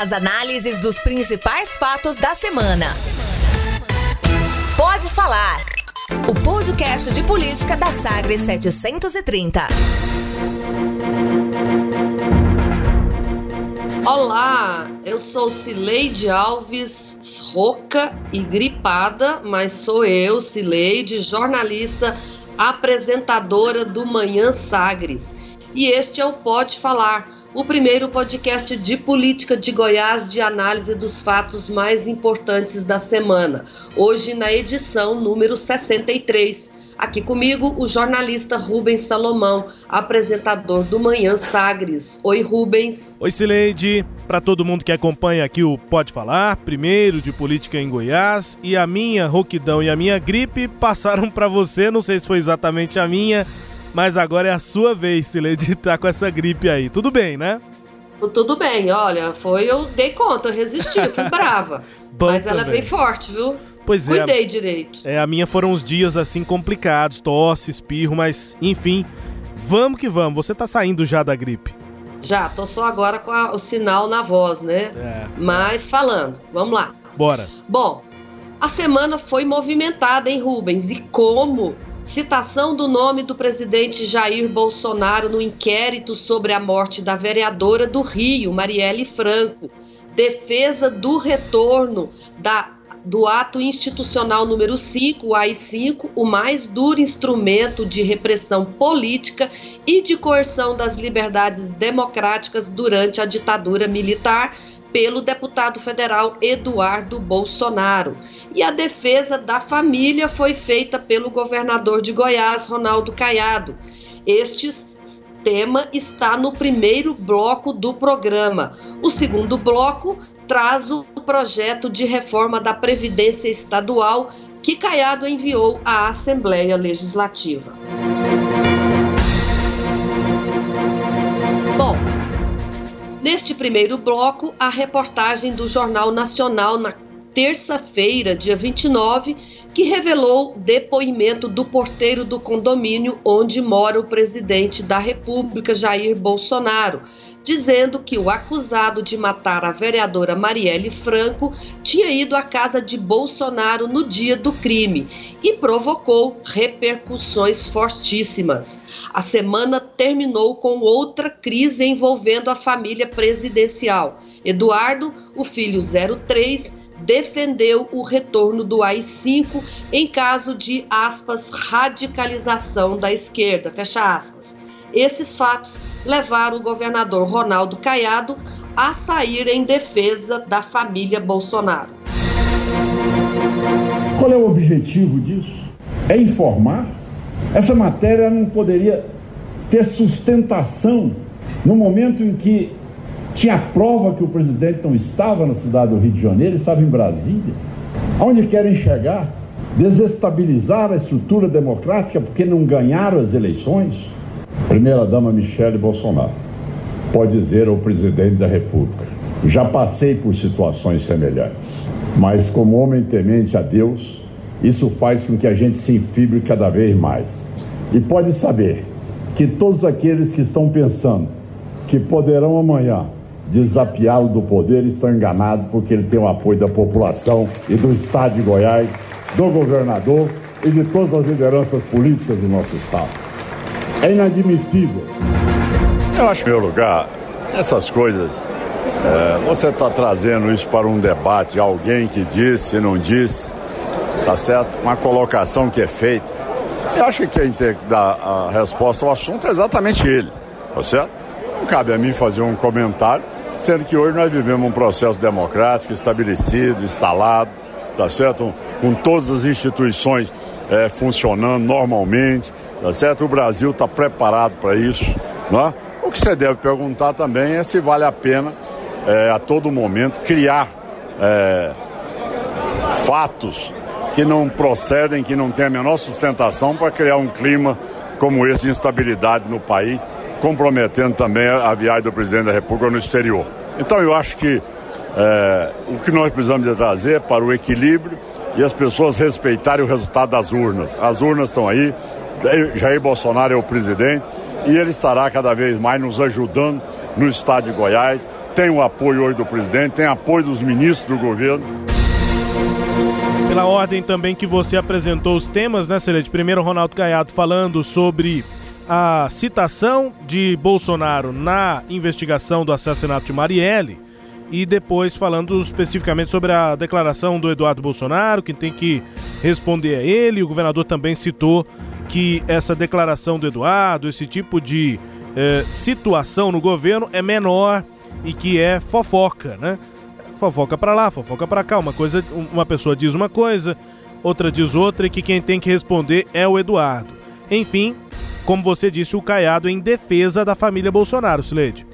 As análises dos principais fatos da semana. Pode falar. O podcast de política da Sagres 730. Olá, eu sou Cileide Alves, rouca e gripada, mas sou eu, Cileide, jornalista, apresentadora do Manhã Sagres. E este é o Pode Falar o primeiro podcast de política de Goiás de análise dos fatos mais importantes da semana. Hoje na edição número 63. Aqui comigo o jornalista Rubens Salomão, apresentador do Manhã Sagres. Oi, Rubens. Oi, Cileide. Para todo mundo que acompanha aqui o Pode Falar, primeiro de política em Goiás, e a minha rouquidão e a minha gripe passaram para você, não sei se foi exatamente a minha, mas agora é a sua vez, Sileide, tá com essa gripe aí. Tudo bem, né? Tudo bem, olha, foi, eu dei conta, eu resisti, eu fui brava. mas ela veio forte, viu? Pois Cuidei é. Cuidei direito. É, a minha foram uns dias assim complicados, tosse, espirro, mas enfim, vamos que vamos. Você tá saindo já da gripe. Já, tô só agora com a, o sinal na voz, né? É. Mas falando, vamos lá. Bora. Bom, a semana foi movimentada em Rubens e como Citação do nome do presidente Jair Bolsonaro no inquérito sobre a morte da vereadora do Rio, Marielle Franco. Defesa do retorno da do ato institucional número 5, o AI-5, o mais duro instrumento de repressão política e de coerção das liberdades democráticas durante a ditadura militar, pelo deputado federal Eduardo Bolsonaro. E a defesa da família foi feita pelo governador de Goiás, Ronaldo Caiado. Este tema está no primeiro bloco do programa. O segundo bloco traz o projeto de reforma da Previdência Estadual que Caiado enviou à Assembleia Legislativa. Neste primeiro bloco, a reportagem do Jornal Nacional na terça-feira, dia 29, que revelou depoimento do porteiro do condomínio onde mora o presidente da República, Jair Bolsonaro, dizendo que o acusado de matar a vereadora Marielle Franco tinha ido à casa de Bolsonaro no dia do crime e provocou repercussões fortíssimas. A semana terminou com outra crise envolvendo a família presidencial. Eduardo, o filho 03, defendeu o retorno do AI-5 em caso de aspas radicalização da esquerda, fecha aspas. Esses fatos levaram o governador Ronaldo Caiado a sair em defesa da família Bolsonaro. Qual é o objetivo disso? É informar? Essa matéria não poderia ter sustentação no momento em que tinha prova que o presidente não estava na cidade do Rio de Janeiro, estava em Brasília. Onde querem chegar? Desestabilizar a estrutura democrática porque não ganharam as eleições? Primeira-dama Michele Bolsonaro pode dizer ao presidente da República: já passei por situações semelhantes, mas como homem temente a Deus, isso faz com que a gente se enfibre cada vez mais. E pode saber que todos aqueles que estão pensando que poderão amanhã desafiá-lo do poder estão enganados porque ele tem o apoio da população e do Estado de Goiás, do governador e de todas as lideranças políticas do nosso Estado. É inadmissível. Eu acho, em meu lugar, essas coisas, é, você está trazendo isso para um debate, alguém que disse, não disse, tá certo? Uma colocação que é feita. Eu acho que quem tem que dar a resposta ao assunto é exatamente ele, tá certo? Não cabe a mim fazer um comentário, sendo que hoje nós vivemos um processo democrático estabelecido, instalado, tá certo? Com todas as instituições é, funcionando normalmente, Tá certo? O Brasil está preparado para isso. Né? O que você deve perguntar também é se vale a pena, é, a todo momento, criar é, fatos que não procedem, que não têm a menor sustentação para criar um clima como esse de instabilidade no país, comprometendo também a viagem do presidente da República no exterior. Então eu acho que é, o que nós precisamos de trazer para o equilíbrio e as pessoas respeitarem o resultado das urnas. As urnas estão aí, Jair Bolsonaro é o presidente e ele estará cada vez mais nos ajudando no estado de Goiás, tem o apoio hoje do presidente, tem apoio dos ministros do governo. Pela ordem também que você apresentou os temas, né, Celeste? Primeiro, Ronaldo Caiado falando sobre a citação de Bolsonaro na investigação do assassinato de Marielle e depois falando especificamente sobre a declaração do Eduardo Bolsonaro, que tem que responder a ele. O governador também citou que essa declaração do Eduardo, esse tipo de eh, situação no governo é menor e que é fofoca, né? Fofoca para lá, fofoca para cá. Uma coisa, uma pessoa diz uma coisa, outra diz outra e que quem tem que responder é o Eduardo. Enfim, como você disse, o Caiado em defesa da família Bolsonaro, Sileide.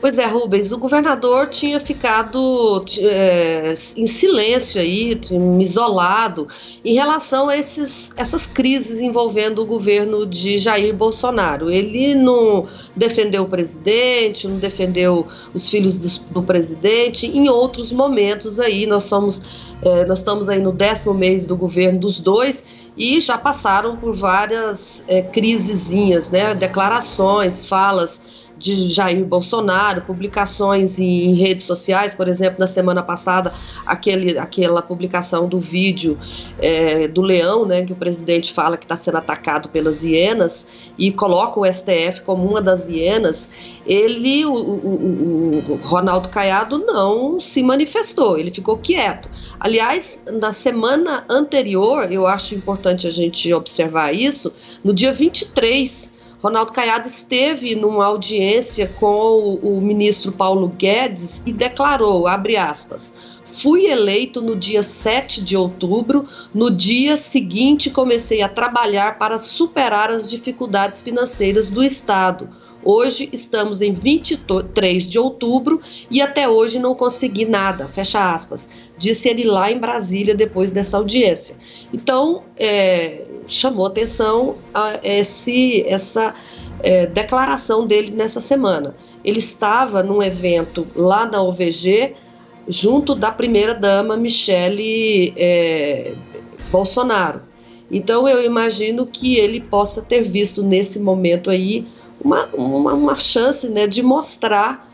Pois é, Rubens, o governador tinha ficado é, em silêncio aí, isolado, em relação a esses, essas crises envolvendo o governo de Jair Bolsonaro. Ele não defendeu o presidente, não defendeu os filhos do, do presidente. Em outros momentos aí, nós somos, é, nós estamos aí no décimo mês do governo dos dois e já passaram por várias é, crisezinhas, né? Declarações, falas de Jair Bolsonaro, publicações em, redes sociais, por exemplo, na semana passada, aquele, aquela publicação do vídeo é, do leão, né, que o presidente fala que está sendo atacado pelas hienas e coloca o STF como uma das hienas, ele, o, o, o Ronaldo Caiado, não se manifestou, ele ficou quieto. Aliás, na semana anterior, eu acho importante a gente observar isso, no dia 23 Ronaldo Caiado esteve numa audiência com o, o ministro Paulo Guedes e declarou, abre aspas, Fui eleito no dia 7 de outubro. No dia seguinte, comecei a trabalhar para superar as dificuldades financeiras do Estado. Hoje estamos em 23 de outubro e até hoje não consegui nada, fecha aspas, disse ele lá em Brasília depois dessa audiência. Então, é, chamou atenção esse, essa é, declaração dele nessa semana. Ele estava num evento lá na OVG, junto da primeira-dama Michele é, Bolsonaro. Então, eu imagino que ele possa ter visto nesse momento aí uma, uma, uma chance né, de mostrar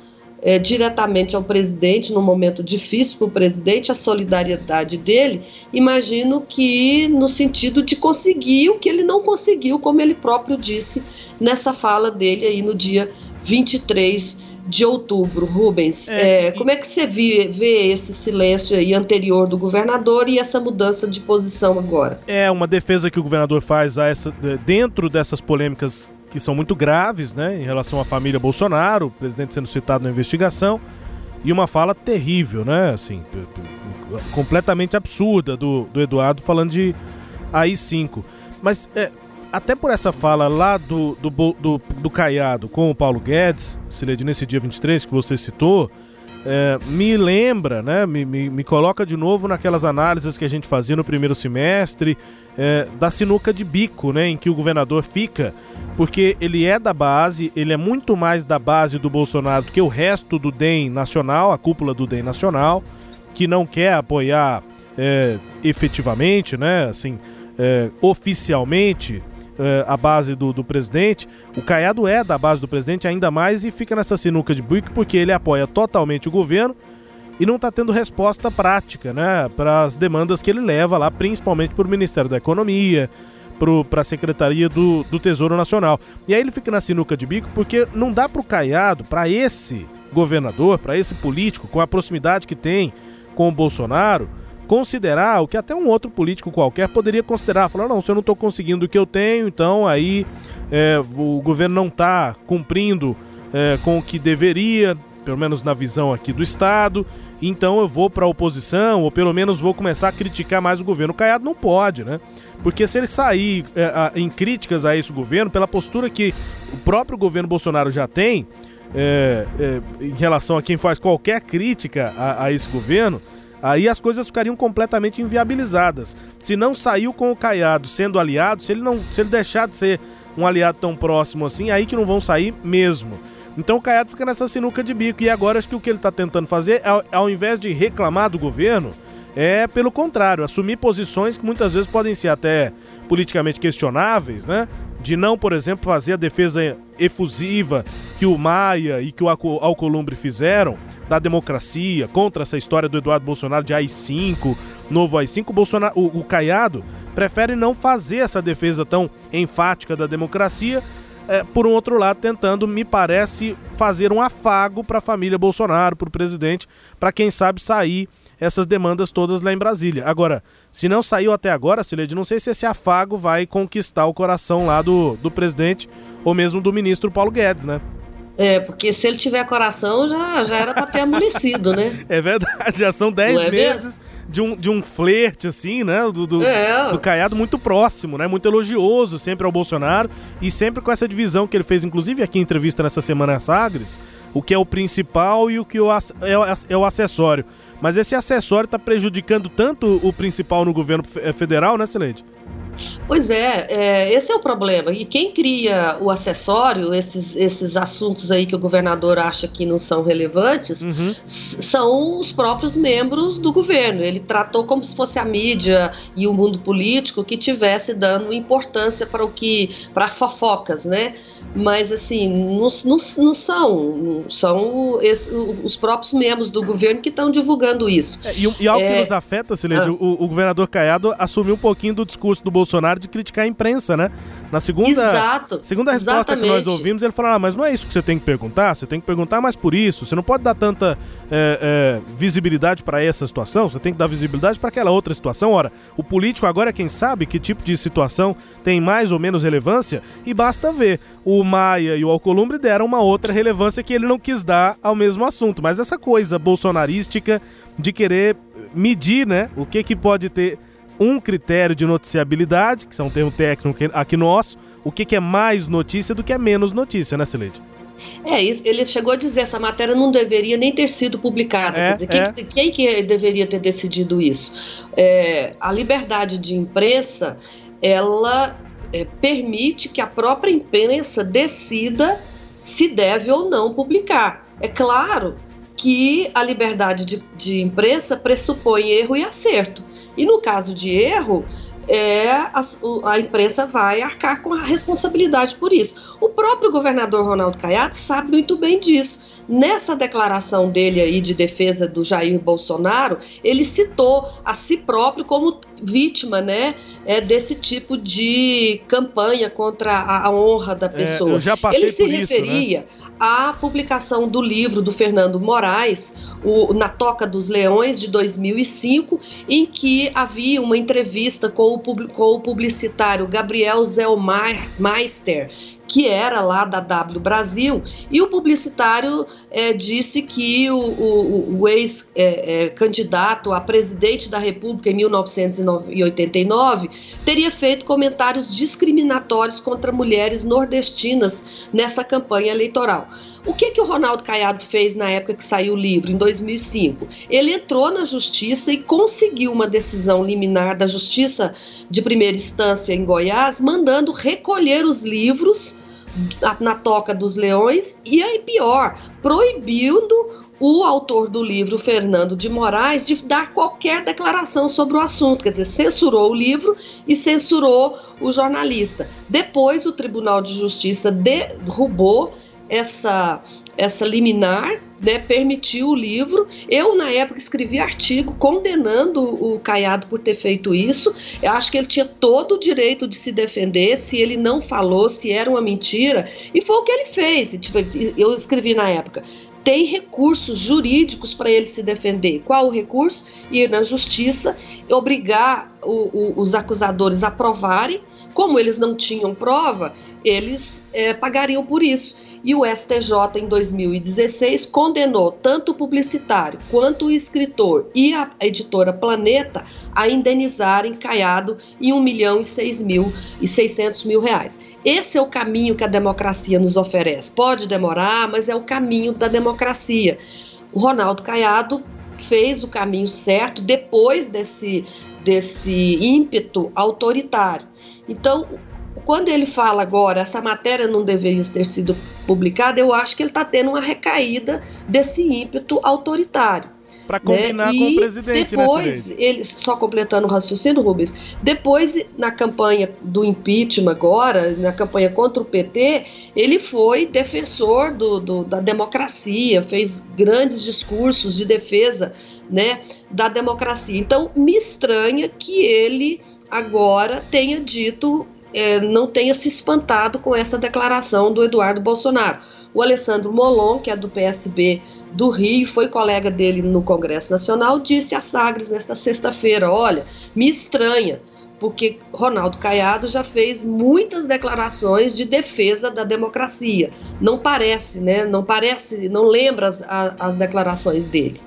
é, diretamente ao presidente, num momento difícil para o presidente, a solidariedade dele, imagino que no sentido de conseguir o que ele não conseguiu, como ele próprio disse nessa fala dele aí no dia 23 de outubro, Rubens. É, é, como é que você vê, vê, esse silêncio aí anterior do governador e essa mudança de posição agora? É uma defesa que o governador faz a essa, dentro dessas polêmicas que são muito graves, né, em relação à família Bolsonaro, o presidente sendo citado na investigação, e uma fala terrível, né, assim, completamente absurda do, do Eduardo falando de AI-5. Mas é, até por essa fala lá do, do, do, do Caiado com o Paulo Guedes, se nesse dia 23 que você citou, é, me lembra, né, me, me, me, coloca de novo naquelas análises que a gente fazia no primeiro semestre é, da sinuca de bico, né, em que o governador fica, porque ele é da base, ele é muito mais da base do Bolsonaro do que o resto do DEM nacional, a cúpula do DEM nacional, que não quer apoiar é, efetivamente, né, assim, é, oficialmente uh, a base do, do presidente. O Caiado é da base do presidente ainda mais e fica nessa sinuca de bico porque ele apoia totalmente o governo e não está tendo resposta prática né, para as demandas que ele leva lá, principalmente para o Ministério da Economia, para a Secretaria do, do Tesouro Nacional. E aí ele fica na sinuca de bico porque não dá para o Caiado, para esse governador, para esse político, com a proximidade que tem com o Bolsonaro, considerar o que até um outro político qualquer poderia considerar. Falar, não, se eu não estou conseguindo o que eu tenho, então aí é, o governo não está cumprindo é, com o que deveria, pelo menos na visão aqui do Estado, então eu vou para a oposição, ou pelo menos vou começar a criticar mais o governo. O Caiado não pode, né? Porque se ele sair é, a, em críticas a esse governo, pela postura que o próprio governo Bolsonaro já tem, é, é, em relação a quem faz qualquer crítica a, a esse governo, aí as coisas ficariam completamente inviabilizadas. Se não saiu com o Caiado sendo aliado, se ele não, se ele deixar de ser um aliado tão próximo assim, aí que não vão sair mesmo. Então o Caiado fica nessa sinuca de bico e agora acho que o que ele está tentando fazer, ao, ao invés de reclamar do governo, é pelo contrário, assumir posições que muitas vezes podem ser até politicamente questionáveis, né? De não, por exemplo, fazer a defesa efusiva que o Maia e que o Alcolumbre fizeram da democracia, contra essa história do Eduardo Bolsonaro de AI-5, novo AI-5, o, Bolsonaro, o, o Caiado prefere não fazer essa defesa tão enfática da democracia, é, por um outro lado, tentando, me parece, fazer um afago para a família Bolsonaro, para o presidente, para quem sabe sair essas demandas todas lá em Brasília. Agora, se não saiu até agora, Silede, não sei se esse afago vai conquistar o coração lá do, do presidente ou mesmo do ministro Paulo Guedes, né? É, porque se ele tiver coração, já, já era para ter amolecido, né? É verdade, já são 10 é meses de um, de um flerte, assim, né? Do, do, é. do Caiado muito próximo, né? Muito elogioso sempre ao Bolsonaro e sempre com essa divisão que ele fez, inclusive aqui em entrevista nessa semana Sagres, o que é o principal e o que é, é o acessório. Mas esse acessório está prejudicando tanto o principal no governo federal, né, Sileide? Pois é, é, esse é o problema. E quem cria o acessório, esses, esses assuntos aí que o governador acha que não são relevantes, uhum. são os próprios membros do governo. Ele tratou como se fosse a mídia e o mundo político que tivesse dando importância para o que, para fofocas, né? mas assim, não, não, não são, são esse, os próprios membros do governo que estão divulgando isso. É, e, e, algo é... que nos afeta, Silene, ah. o, o, governador Caiado assumiu um pouquinho do discurso do Bolsonaro de criticar a imprensa, né? Na segunda, Exato, segunda resposta exatamente. que nós ouvimos, ele falou: ah, mas não é isso que você tem que perguntar, você tem que perguntar mais por isso, você não pode dar tanta é, é visibilidade para essa situação, você tem que dar visibilidade para aquela outra situação. Ora, o político agora é quem sabe que tipo de situação tem mais ou menos relevância e basta ver o Maia e o Alcolumbre deram uma outra relevância que ele não quis dar ao mesmo assunto. Mas essa coisa bolsonarística de querer medir, né, o que que pode ter um critério de noticiabilidade, que é um termo técnico aqui nosso, o que, que é mais notícia do que é menos notícia, né, Celeste? É, ele chegou a dizer essa matéria não deveria nem ter sido publicada. É, dizer, é. quem, quem, que deveria ter decidido isso? É, a liberdade de imprensa, ela é, permite que a própria imprensa decida se deve ou não publicar. É claro que a liberdade de, de imprensa pressupõe erro e acerto. E no caso de erro, é, a, a, imprensa vai arcar com a responsabilidade por isso. O próprio governador Ronaldo Caiado sabe muito bem disso. Nessa declaração dele aí de defesa do Jair Bolsonaro, ele citou a si próprio como vítima, né, é, desse tipo de campanha contra a, a honra da pessoa. É, eu já passei ele se por referia isso, né? À publicação do livro do Fernando Moraes, o, Na Toca dos Leões, de 2005, em que havia uma entrevista com o, com o publicitário Gabriel Zellmeister, que era lá da W Brasil, e o publicitário é, disse que o, o, o ex-candidato é, é, a presidente da República em 1989 teria feito comentários discriminatórios contra mulheres nordestinas nessa campanha eleitoral. O que, que o Ronaldo Caiado fez na época que saiu o livro, em 2005? Ele entrou na justiça e conseguiu uma decisão liminar da justiça de primeira instância em Goiás, mandando recolher os livros na Toca dos Leões e aí pior, proibindo o autor do livro, Fernando de Moraes, de dar qualquer declaração sobre o assunto, quer dizer, censurou o livro e censurou o jornalista. Depois, o Tribunal de Justiça derrubou essa essa liminar, né, permitiu o livro. Eu, na época, escrevi artigo condenando o Caiado por ter feito isso. Eu acho que ele tinha todo o direito de se defender, se ele não falou, se era uma mentira. E foi o que ele fez. Tipo, eu escrevi na época. Tem recursos jurídicos para ele se defender. Qual o recurso? Ir na justiça, obrigar o, o, os acusadores a provarem. Como eles não tinham prova, eles é, pagariam por isso e o STJ, em 2016, condenou tanto o publicitário quanto o escritor e a editora Planeta a indenizarem Caiado em 1 milhão e 6 mil e 600 mil reais. Esse é o caminho que a democracia nos oferece. Pode demorar, mas é o caminho da democracia. O Ronaldo Caiado fez o caminho certo depois desse, desse ímpeto autoritário. Então, quando ele fala agora, essa matéria não deveria ter sido publicada, eu acho que ele está tendo uma recaída desse ímpeto autoritário. Para combinar né? com o presidente, depois, né, ele Só completando o raciocínio, Rubens, depois, na campanha do impeachment agora, na campanha contra o PT, ele foi defensor do, do da democracia, fez grandes discursos de defesa né, da democracia. Então, me estranha que ele agora tenha dito, é, não tenha se espantado com essa declaração do Eduardo Bolsonaro. O Alessandro Molon, que é do PSB do Rio, foi colega dele no Congresso Nacional, disse a Sagres nesta sexta-feira: olha, me estranha, porque Ronaldo Caiado já fez muitas declarações de defesa da democracia. Não parece, né? Não parece, não lembra as, as declarações dele.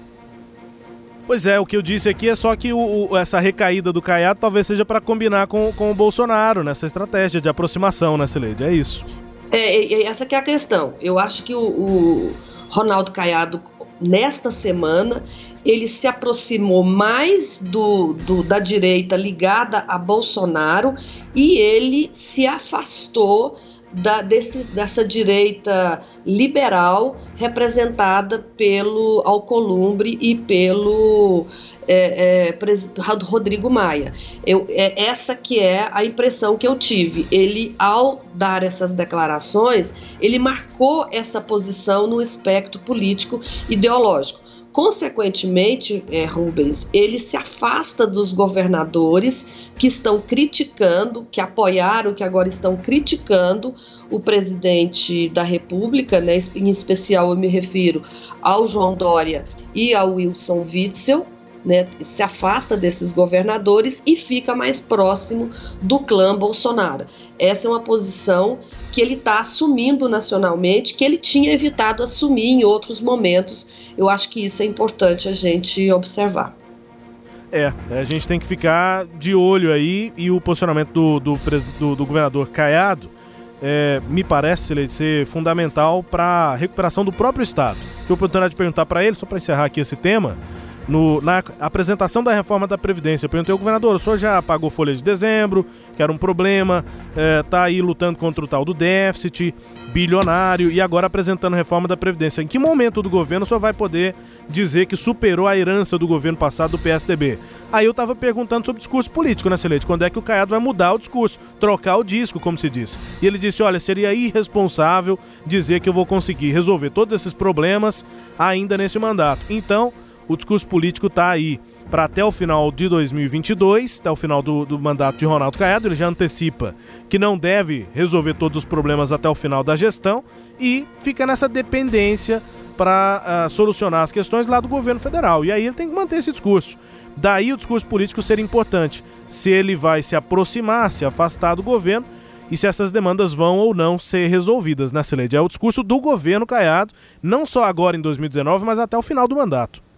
Pois é, o que eu disse aqui é só que o, o, essa recaída do Caiado talvez seja para combinar com, com o Bolsonaro nessa estratégia de aproximação, né, Sileide? É isso. É, é, essa que é a questão. Eu acho que o, o Ronaldo Caiado, nesta semana, ele se aproximou mais do, do, da direita ligada a Bolsonaro e ele se afastou da, desse, dessa direita liberal representada pelo Alcolumbre e pelo é, é, Rodrigo Maia. Eu, é, essa que é a impressão que eu tive. Ele, ao dar essas declarações, ele marcou essa posição no espectro político ideológico. Consequentemente, é, Rubens, ele se afasta dos governadores que estão criticando, que apoiaram, que agora estão criticando o presidente da República, né? em especial eu me refiro ao João Dória e ao Wilson Witzel, né, se afasta desses governadores e fica mais próximo do clã Bolsonaro. Essa é uma posição que ele está assumindo nacionalmente, que ele tinha evitado assumir em outros momentos. Eu acho que isso é importante a gente observar. É, a gente tem que ficar de olho aí e o posicionamento do, do, do, do governador Caiado é, me parece ele, ser fundamental para a recuperação do próprio Estado. Tive a oportunidade de perguntar para ele, só para encerrar aqui esse tema, no, na apresentação da reforma da Previdência. Eu perguntei ao governador: o senhor já pagou folha de dezembro, que era um problema, é, tá aí lutando contra o tal do déficit bilionário e agora apresentando reforma da Previdência. Em que momento do governo o senhor vai poder dizer que superou a herança do governo passado do PSDB? Aí eu tava perguntando sobre discurso político, né, Celeste? Quando é que o Caiado vai mudar o discurso, trocar o disco, como se diz? E ele disse: olha, seria irresponsável dizer que eu vou conseguir resolver todos esses problemas ainda nesse mandato. Então o discurso político está aí para até o final de 2022, até o final do, do, mandato de Ronaldo Caiado. Ele já antecipa que não deve resolver todos os problemas até o final da gestão e fica nessa dependência para uh, ah, solucionar as questões lá do governo federal. E aí ele tem que manter esse discurso. Daí o discurso político ser importante. Se ele vai se aproximar, se afastar do governo e se essas demandas vão ou não ser resolvidas, né, Celede? É o discurso do governo Caiado, não só agora em 2019, mas até o final do mandato.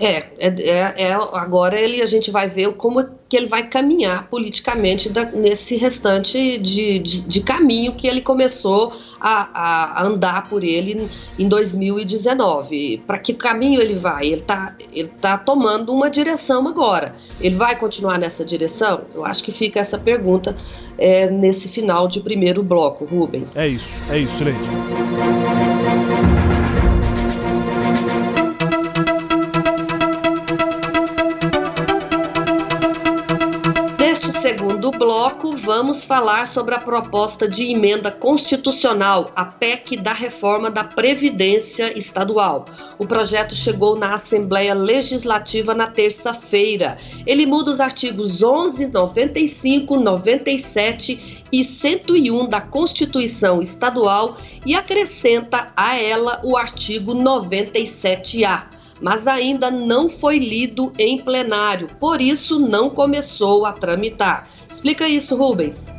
É, é, é, agora ele a gente vai ver como que ele vai caminhar politicamente da, nesse restante de, de, de, caminho que ele começou a, a andar por ele em 2019. Para que caminho ele vai? Ele está ele tá tomando uma direção agora. Ele vai continuar nessa direção? Eu acho que fica essa pergunta é, nesse final de primeiro bloco, Rubens. É isso, é isso, Leite. Vamos falar sobre a proposta de emenda constitucional, a PEC da reforma da Previdência Estadual. O projeto chegou na Assembleia Legislativa na terça-feira. Ele muda os artigos 11, 95, 97 e 101 da Constituição Estadual e acrescenta a ela o artigo 97A mas ainda não foi lido em plenário, por isso não começou a tramitar. Explica isso, Rubens.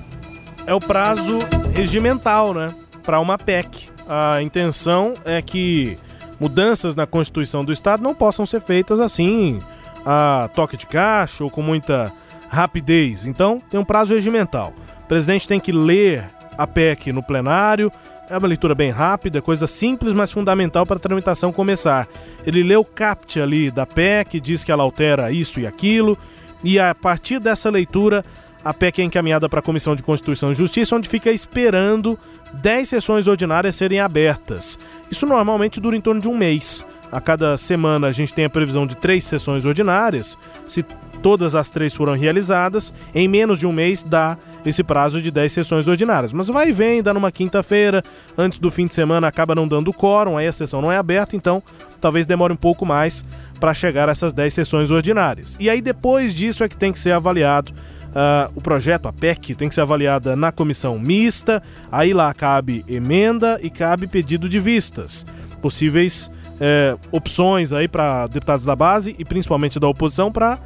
É o prazo regimental, né, para uma PEC. A intenção é que mudanças na Constituição do Estado não possam ser feitas assim, a toque de caixa ou com muita rapidez. Então, tem um prazo regimental. O presidente tem que ler a PEC no plenário, é uma leitura bem rápida, coisa simples, mas fundamental para a tramitação começar. Ele lê o CAPT ali da PEC, diz que ela altera isso e aquilo, e a partir dessa leitura, a PEC é encaminhada para a Comissão de Constituição e Justiça, onde fica esperando 10 sessões ordinárias serem abertas. Isso normalmente dura em torno de um mês. a cada semana a gente tem a previsão de três sessões ordinárias. Se todas as três foram realizadas, em menos de um mês dá esse prazo de 10 sessões ordinárias. Mas vai e vem, dá numa quinta-feira, antes do fim de semana acaba não dando quórum, aí a sessão não é aberta, então talvez demore um pouco mais para chegar a essas 10 sessões ordinárias. E aí depois disso é que tem que ser avaliado Uh, o projeto, a PEC, tem que ser avaliada na comissão mista, aí lá cabe emenda e cabe pedido de vistas. Possíveis eh, opções aí para deputados da base e principalmente da oposição para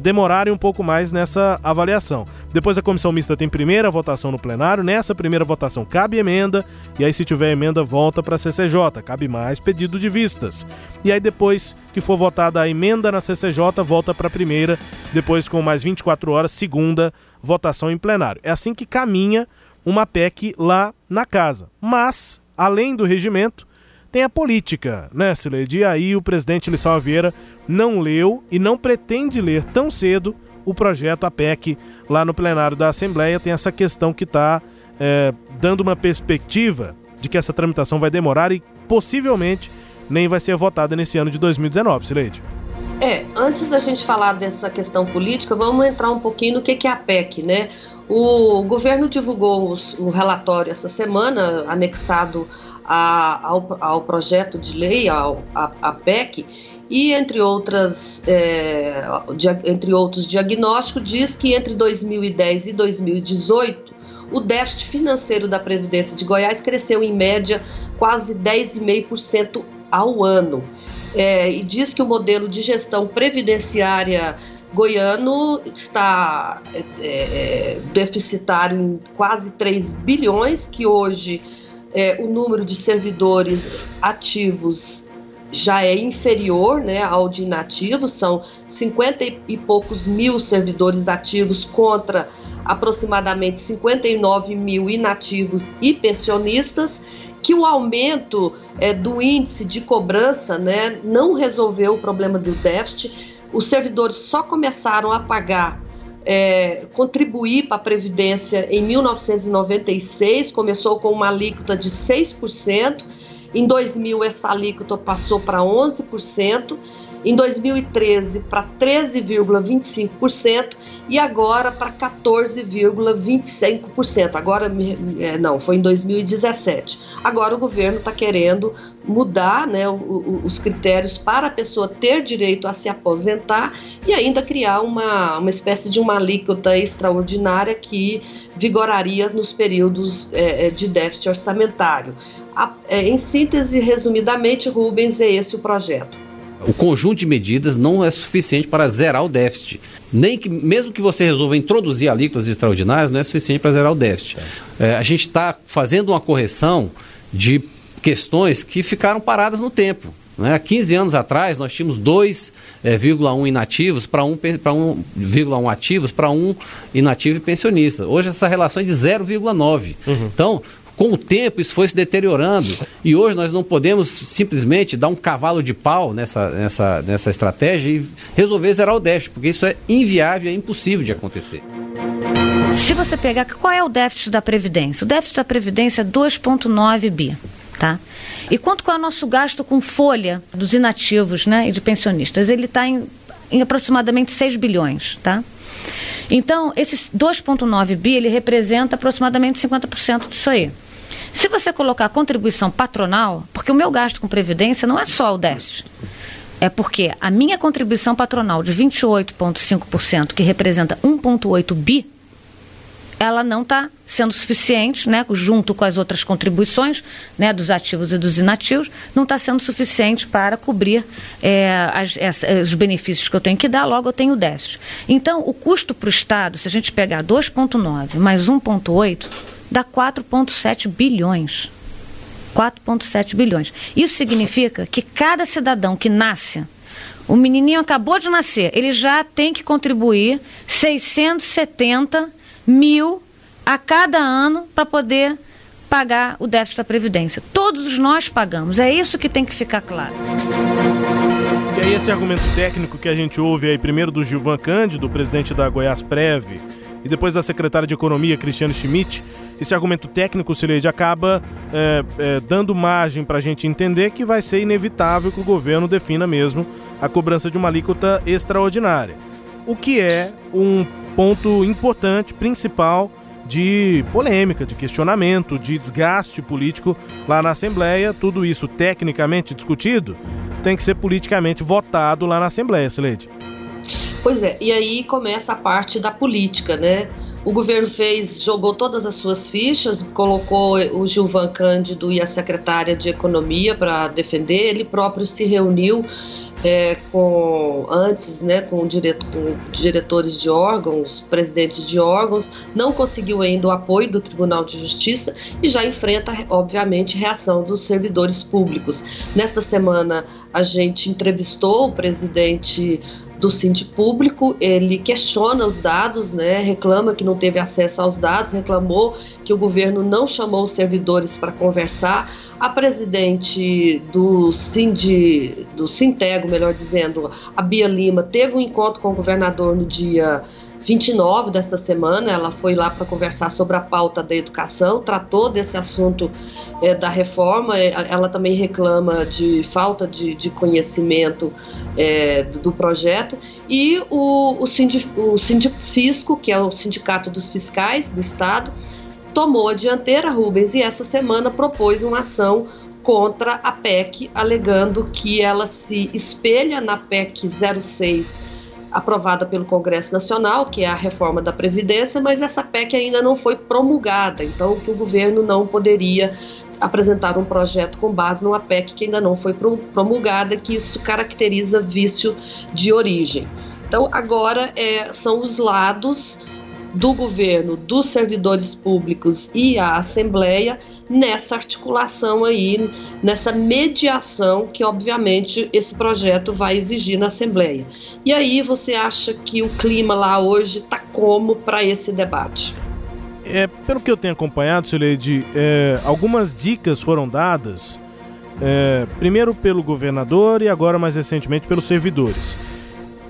demorarem um pouco mais nessa avaliação. Depois a comissão mista tem primeira votação no plenário, nessa primeira votação cabe emenda, e aí se tiver emenda volta para a CCJ, cabe mais pedido de vistas. E aí depois que for votada a emenda na CCJ, volta para a primeira, depois com mais 24 horas, segunda votação em plenário. É assim que caminha uma PEC lá na casa. Mas, além do regimento, tem a política, né, Sileide? E aí o presidente Lissau Vieira não leu e não pretende ler tão cedo o projeto APEC lá no plenário da Assembleia. Tem essa questão que está é, dando uma perspectiva de que essa tramitação vai demorar e possivelmente nem vai ser votada nesse ano de 2019, Sileide. É, antes da gente falar dessa questão política, vamos entrar um pouquinho no que é a PEC, né? O governo divulgou o relatório essa semana, anexado a, ao, ao, projeto de lei, ao, a, a PEC, e entre, outras, é, dia, entre outros diagnósticos, diz que entre 2010 e 2018 o déficit financeiro da Previdência de Goiás cresceu em média quase 10,5% ao ano. É, e diz que o modelo de gestão previdenciária goiano está é, é, deficitário em quase 3 bilhões, que hoje é, o número de servidores ativos já é inferior né, ao de inativos, são 50 e poucos mil servidores ativos contra aproximadamente 59 mil inativos e pensionistas, que o aumento é, do índice de cobrança né, não resolveu o problema do déficit. Os servidores só começaram a pagar é, contribuir para a Previdência em 1996, começou com uma alíquota de 6%, em 2000 essa alíquota passou para 11%, em 2013 para 13,25% e agora para 14,25%. Agora, é, não, foi em 2017. Agora o governo está querendo mudar né, os critérios para a pessoa ter direito a se aposentar e ainda criar uma, uma espécie de uma alíquota extraordinária que vigoraria nos períodos é, é de déficit orçamentário. É, em síntese, resumidamente, Rubens, é esse o projeto o conjunto de medidas não é suficiente para zerar o déficit. Nem que, mesmo que você resolva introduzir alíquotas extraordinárias, não é suficiente para zerar o déficit. É, a gente está fazendo uma correção de questões que ficaram paradas no tempo. Né? Há 15 anos atrás, nós tínhamos 2,1 é, inativos para 1,1 ativos para um inativo e pensionista. Hoje essa relação é de 0,9. Uhum. Então, com o tempo, isso foi se deteriorando e hoje nós não podemos simplesmente dar um cavalo de pau nessa, nessa, nessa estratégia e resolver zerar o déficit, porque isso é inviável, é impossível de acontecer. Se você pegar, qual é o déficit da Previdência? O déficit da Previdência é 2,9 bi. Tá? E quanto é o nosso gasto com folha dos inativos né, e de pensionistas? Ele está em, em aproximadamente 6 bilhões. Tá? Então, esse 2,9 bi, ele representa aproximadamente 50% disso aí. Se você colocar contribuição patronal, porque o meu gasto com previdência não é só o déficit. É porque a minha contribuição patronal de 28,5%, que representa 1,8 bi, ela não está sendo suficiente, né, junto com as outras contribuições né, dos ativos e dos inativos, não está sendo suficiente para cobrir é, as, as, os benefícios que eu tenho que dar, logo eu tenho déficit. Então, o custo para o Estado, se a gente pegar 2,9 mais 1,8, dá 4,7 bilhões. 4,7 bilhões. Isso significa que cada cidadão que nasce, o menininho acabou de nascer, ele já tem que contribuir 670 mil a cada ano para poder pagar o déficit da Previdência. Todos nós pagamos, é isso que tem que ficar claro. E aí esse argumento técnico que a gente ouve aí primeiro do Gilvan Cândido, presidente da Goiás Prev, e depois da secretária de Economia, Cristiano Schmidt, esse argumento técnico, Cileide, acaba é, é, dando margem para a gente entender que vai ser inevitável que o governo defina mesmo a cobrança de uma alíquota extraordinária. O que é um ponto importante, principal, de polêmica, de questionamento, de desgaste político lá na Assembleia. Tudo isso tecnicamente discutido tem que ser politicamente votado lá na Assembleia, Sileide. Pois é, e aí começa a parte da política, né? O governo fez, jogou todas as suas fichas, colocou o Gilvan Cândido e a secretária de Economia para defender, ele próprio se reuniu é, com antes, né, com, com diretores de órgãos, presidentes de órgãos, não conseguiu ainda o apoio do Tribunal de Justiça e já enfrenta, obviamente, reação dos servidores públicos. Nesta semana, a gente entrevistou o presidente do Cinti Público, ele questiona os dados, né, reclama que não teve acesso aos dados, reclamou que o governo não chamou os servidores para conversar. A presidente do Cindy, do Sintego, melhor dizendo, a Bia Lima, teve um encontro com o governador no dia 29 desta semana, ela foi lá para conversar sobre a pauta da educação, tratou desse assunto é, da reforma. É, ela também reclama de falta de, de conhecimento é, do projeto. E o, o, Sindi, o que é o Sindicato dos Fiscais do Estado, tomou a dianteira, Rubens, e essa semana propôs uma ação contra a PEC, alegando que ela se espelha na PEC 06 aprovada pelo Congresso Nacional, que é a reforma da Previdência, mas essa PEC ainda não foi promulgada, então o governo não poderia apresentar um projeto com base numa PEC que ainda não foi promulgada, que isso caracteriza vício de origem. Então, agora é, são os lados do governo, dos servidores públicos e a Assembleia nessa articulação aí, nessa mediação que, obviamente, esse projeto vai exigir na Assembleia. E aí você acha que o clima lá hoje está como para esse debate? É, pelo que eu tenho acompanhado, Sileide, é, algumas dicas foram dadas, é, primeiro pelo governador e agora mais recentemente pelos servidores.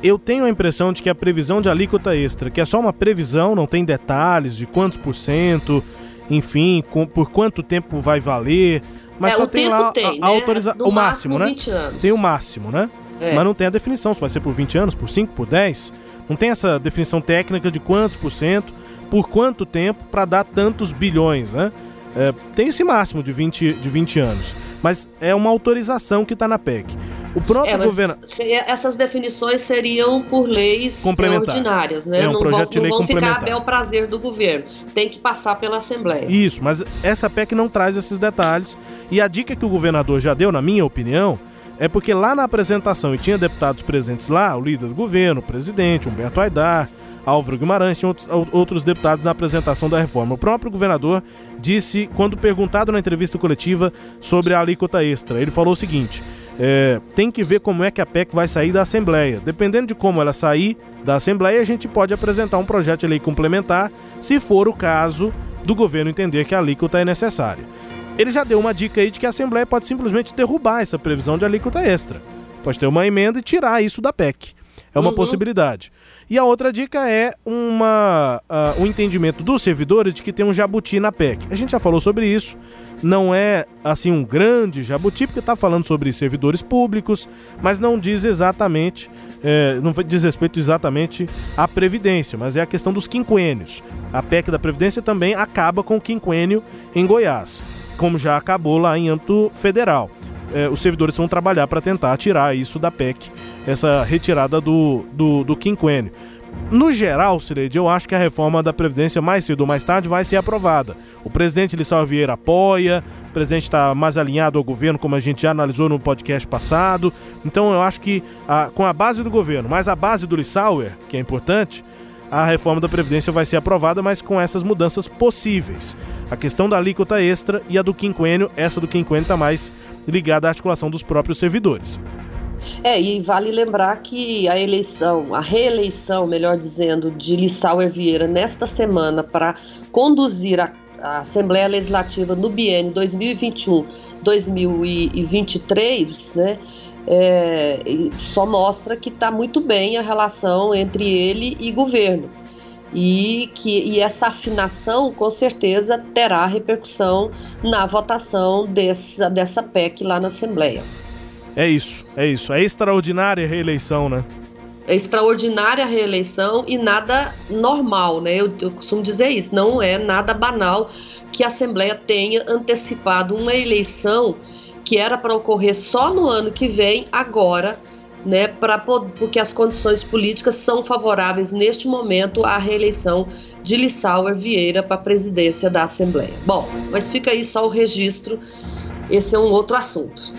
Eu tenho a impressão de que a previsão de alíquota extra, que é só uma previsão, não tem detalhes de quantos por cento, enfim, com, por quanto tempo vai valer, mas é, só tem lá tem, a, a né? autorização, o máximo, máximo né? Tem o máximo, né? É. Mas não tem a definição se vai ser por 20 anos, por 5, por 10. Não tem essa definição técnica de quantos por cento, por quanto tempo para dar tantos bilhões, né? É, tem esse máximo de 20, de 20 anos, mas é uma autorização que está na PEC. O próprio é, governo. Essas definições seriam por leis ordinárias, né? É um não projeto vão, de lei não vão ficar a bel prazer do governo. Tem que passar pela Assembleia. Isso, mas essa PEC não traz esses detalhes. E a dica que o governador já deu, na minha opinião, é porque lá na apresentação, e tinha deputados presentes lá, o líder do governo, o presidente, Humberto Aidar, Álvaro Guimarães, tinha outros, outros deputados na apresentação da reforma. O próprio governador disse, quando perguntado na entrevista coletiva sobre a alíquota extra, ele falou o seguinte: é, tem que ver como é que a PEC vai sair da Assembleia. Dependendo de como ela sair da Assembleia, a gente pode apresentar um projeto de lei complementar, se for o caso do governo entender que a alíquota é necessária. Ele já deu uma dica aí de que a Assembleia pode simplesmente derrubar essa previsão de alíquota extra. Pode ter uma emenda e tirar isso da PEC. É uma uhum. possibilidade. E a outra dica é uma, uh, um entendimento dos servidores de que tem um jabuti na PEC. A gente já falou sobre isso. Não é assim um grande jabuti, porque está falando sobre servidores públicos, mas não diz exatamente, é, não diz respeito exatamente à Previdência, mas é a questão dos quinquênios. A PEC da Previdência também acaba com o quinquênio em Goiás, como já acabou lá em âmbito federal é, os servidores vão trabalhar para tentar tirar isso da PEC, essa retirada do, do, do quinquênio. No geral, Cireide, eu acho que a reforma da Previdência mais cedo ou mais tarde vai ser aprovada. O presidente Lissau Vieira apoia, o presidente está mais alinhado ao governo, como a gente já analisou no podcast passado. Então eu acho que a, com a base do governo, mais a base do Lissauer, que é importante, a reforma da Previdência vai ser aprovada, mas com essas mudanças possíveis. A questão da alíquota extra e a do quinquênio, essa do quinquênio está mais ligada à articulação dos próprios servidores. É, e vale lembrar que a eleição, a reeleição, melhor dizendo, de Lissauer Vieira nesta semana para conduzir a, a Assembleia Legislativa no biênio 2021-2023, né? É, só mostra que está muito bem a relação entre ele e governo. e que e essa afinação com certeza terá repercussão na votação dessa, dessa PEC lá na Assembleia. É isso, é isso. É extraordinária a reeleição, né? É extraordinária a reeleição e nada normal, né? Eu, eu costumo dizer isso, não é nada banal que a Assembleia tenha antecipado uma eleição que era para ocorrer só no ano que vem, agora né, pra, porque as condições políticas são favoráveis neste momento à reeleição de Lissauer Vieira para a presidência da Assembleia. Bom, mas fica aí só o registro, esse é um outro assunto.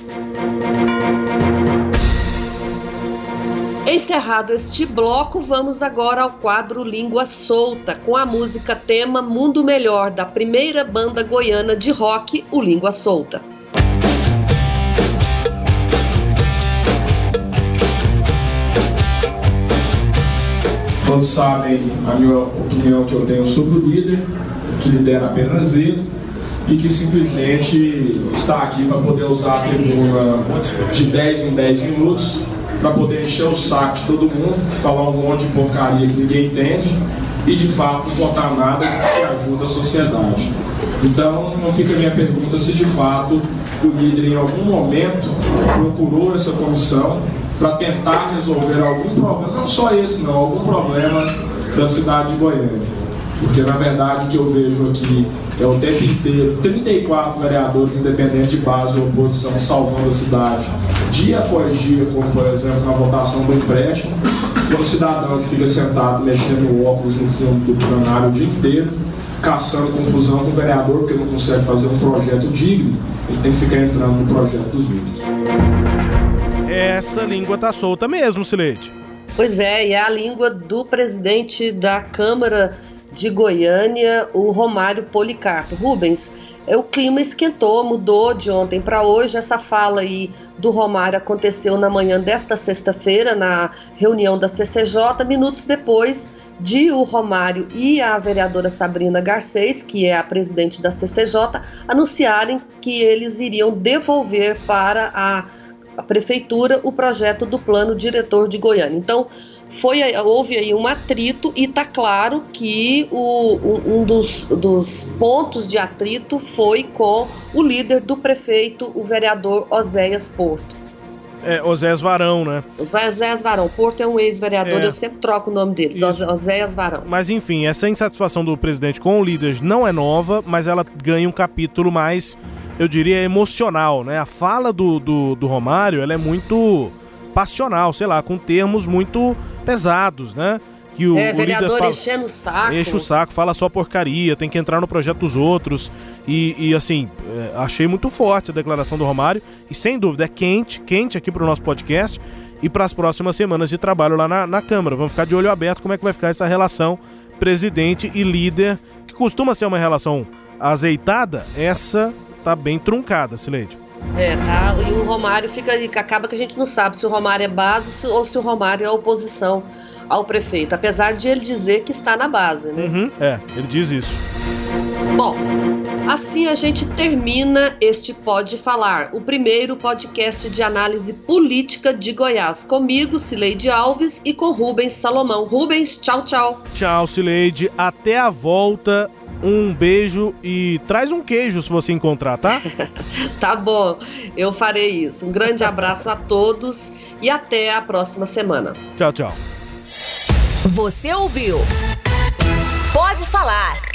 Encerrado este bloco, vamos agora ao quadro Língua Solta, com a música tema Mundo Melhor, da primeira banda goiana de rock, o Língua Solta. Todos sabem a minha opinião que eu tenho sobre o líder, que lidera apenas ele e que simplesmente está aqui para poder usar a tribuna de 10 em 10 minutos para poder encher o saco de todo mundo, falar um monte de porcaria que ninguém entende e de fato não botar nada que ajuda a sociedade. Então, não fica a minha pergunta se de fato o líder em algum momento procurou essa comissão para tentar resolver algum problema, não só esse não, algum problema da cidade de Goiânia. Porque na verdade o que eu vejo aqui é o tempo inteiro 34 vereadores independentes de base ou oposição salvando a cidade dia após dia, como por exemplo na votação do empréstimo, o cidadão que fica sentado mexendo óculos no fundo do plenário o dia inteiro, caçando confusão com o vereador porque não consegue fazer um projeto digno, ele tem que ficar entrando no projeto dos vídeos essa língua tá solta mesmo, Silete. Pois é, e é a língua do presidente da Câmara de Goiânia, o Romário Policarpo. Rubens, o clima esquentou, mudou de ontem para hoje. Essa fala aí do Romário aconteceu na manhã desta sexta-feira, na reunião da CCJ, minutos depois de o Romário e a vereadora Sabrina Garcês, que é a presidente da CCJ, anunciarem que eles iriam devolver para a a prefeitura o projeto do plano diretor de Goiânia. Então, foi, houve aí um atrito e está claro que o, um dos, dos, pontos de atrito foi com o líder do prefeito, o vereador Oséias Porto. É, Oséias Varão, né? Oséias Varão. Porto é um ex-vereador, é. eu sempre troco o nome deles, Isso. Oséias Varão. Mas enfim, essa insatisfação do presidente com o líder não é nova, mas ela ganha um capítulo mais eu diria, emocional, né? A fala do, do, do Romário, ela é muito passional, sei lá, com termos muito pesados, né? que o, é, o líder fala, enchendo o saco. Enche o saco, fala só porcaria, tem que entrar no projeto dos outros. E, e assim, é, achei muito forte a declaração do Romário. E sem dúvida, é quente, quente aqui pro nosso podcast e para as próximas semanas de trabalho lá na, na Câmara. Vamos ficar de olho aberto como é que vai ficar essa relação presidente e líder, que costuma ser uma relação azeitada. Essa tá bem truncada, Sileide. É, tá. E o Romário fica ali, acaba que a gente não sabe se o Romário é base ou se o Romário é oposição ao prefeito, apesar de ele dizer que está na base, né? Uhum, é, ele diz isso. Bom, assim a gente termina este Pode Falar, o primeiro podcast de análise política de Goiás. Comigo, Cileide Alves, e com Rubens Salomão. Rubens, tchau, tchau. Tchau, Cileide. Até a volta um beijo e traz um queijo se você encontrar, tá? tá bom, eu farei isso. Um grande abraço a todos e até a próxima semana. Tchau, tchau. Você ouviu? Pode falar.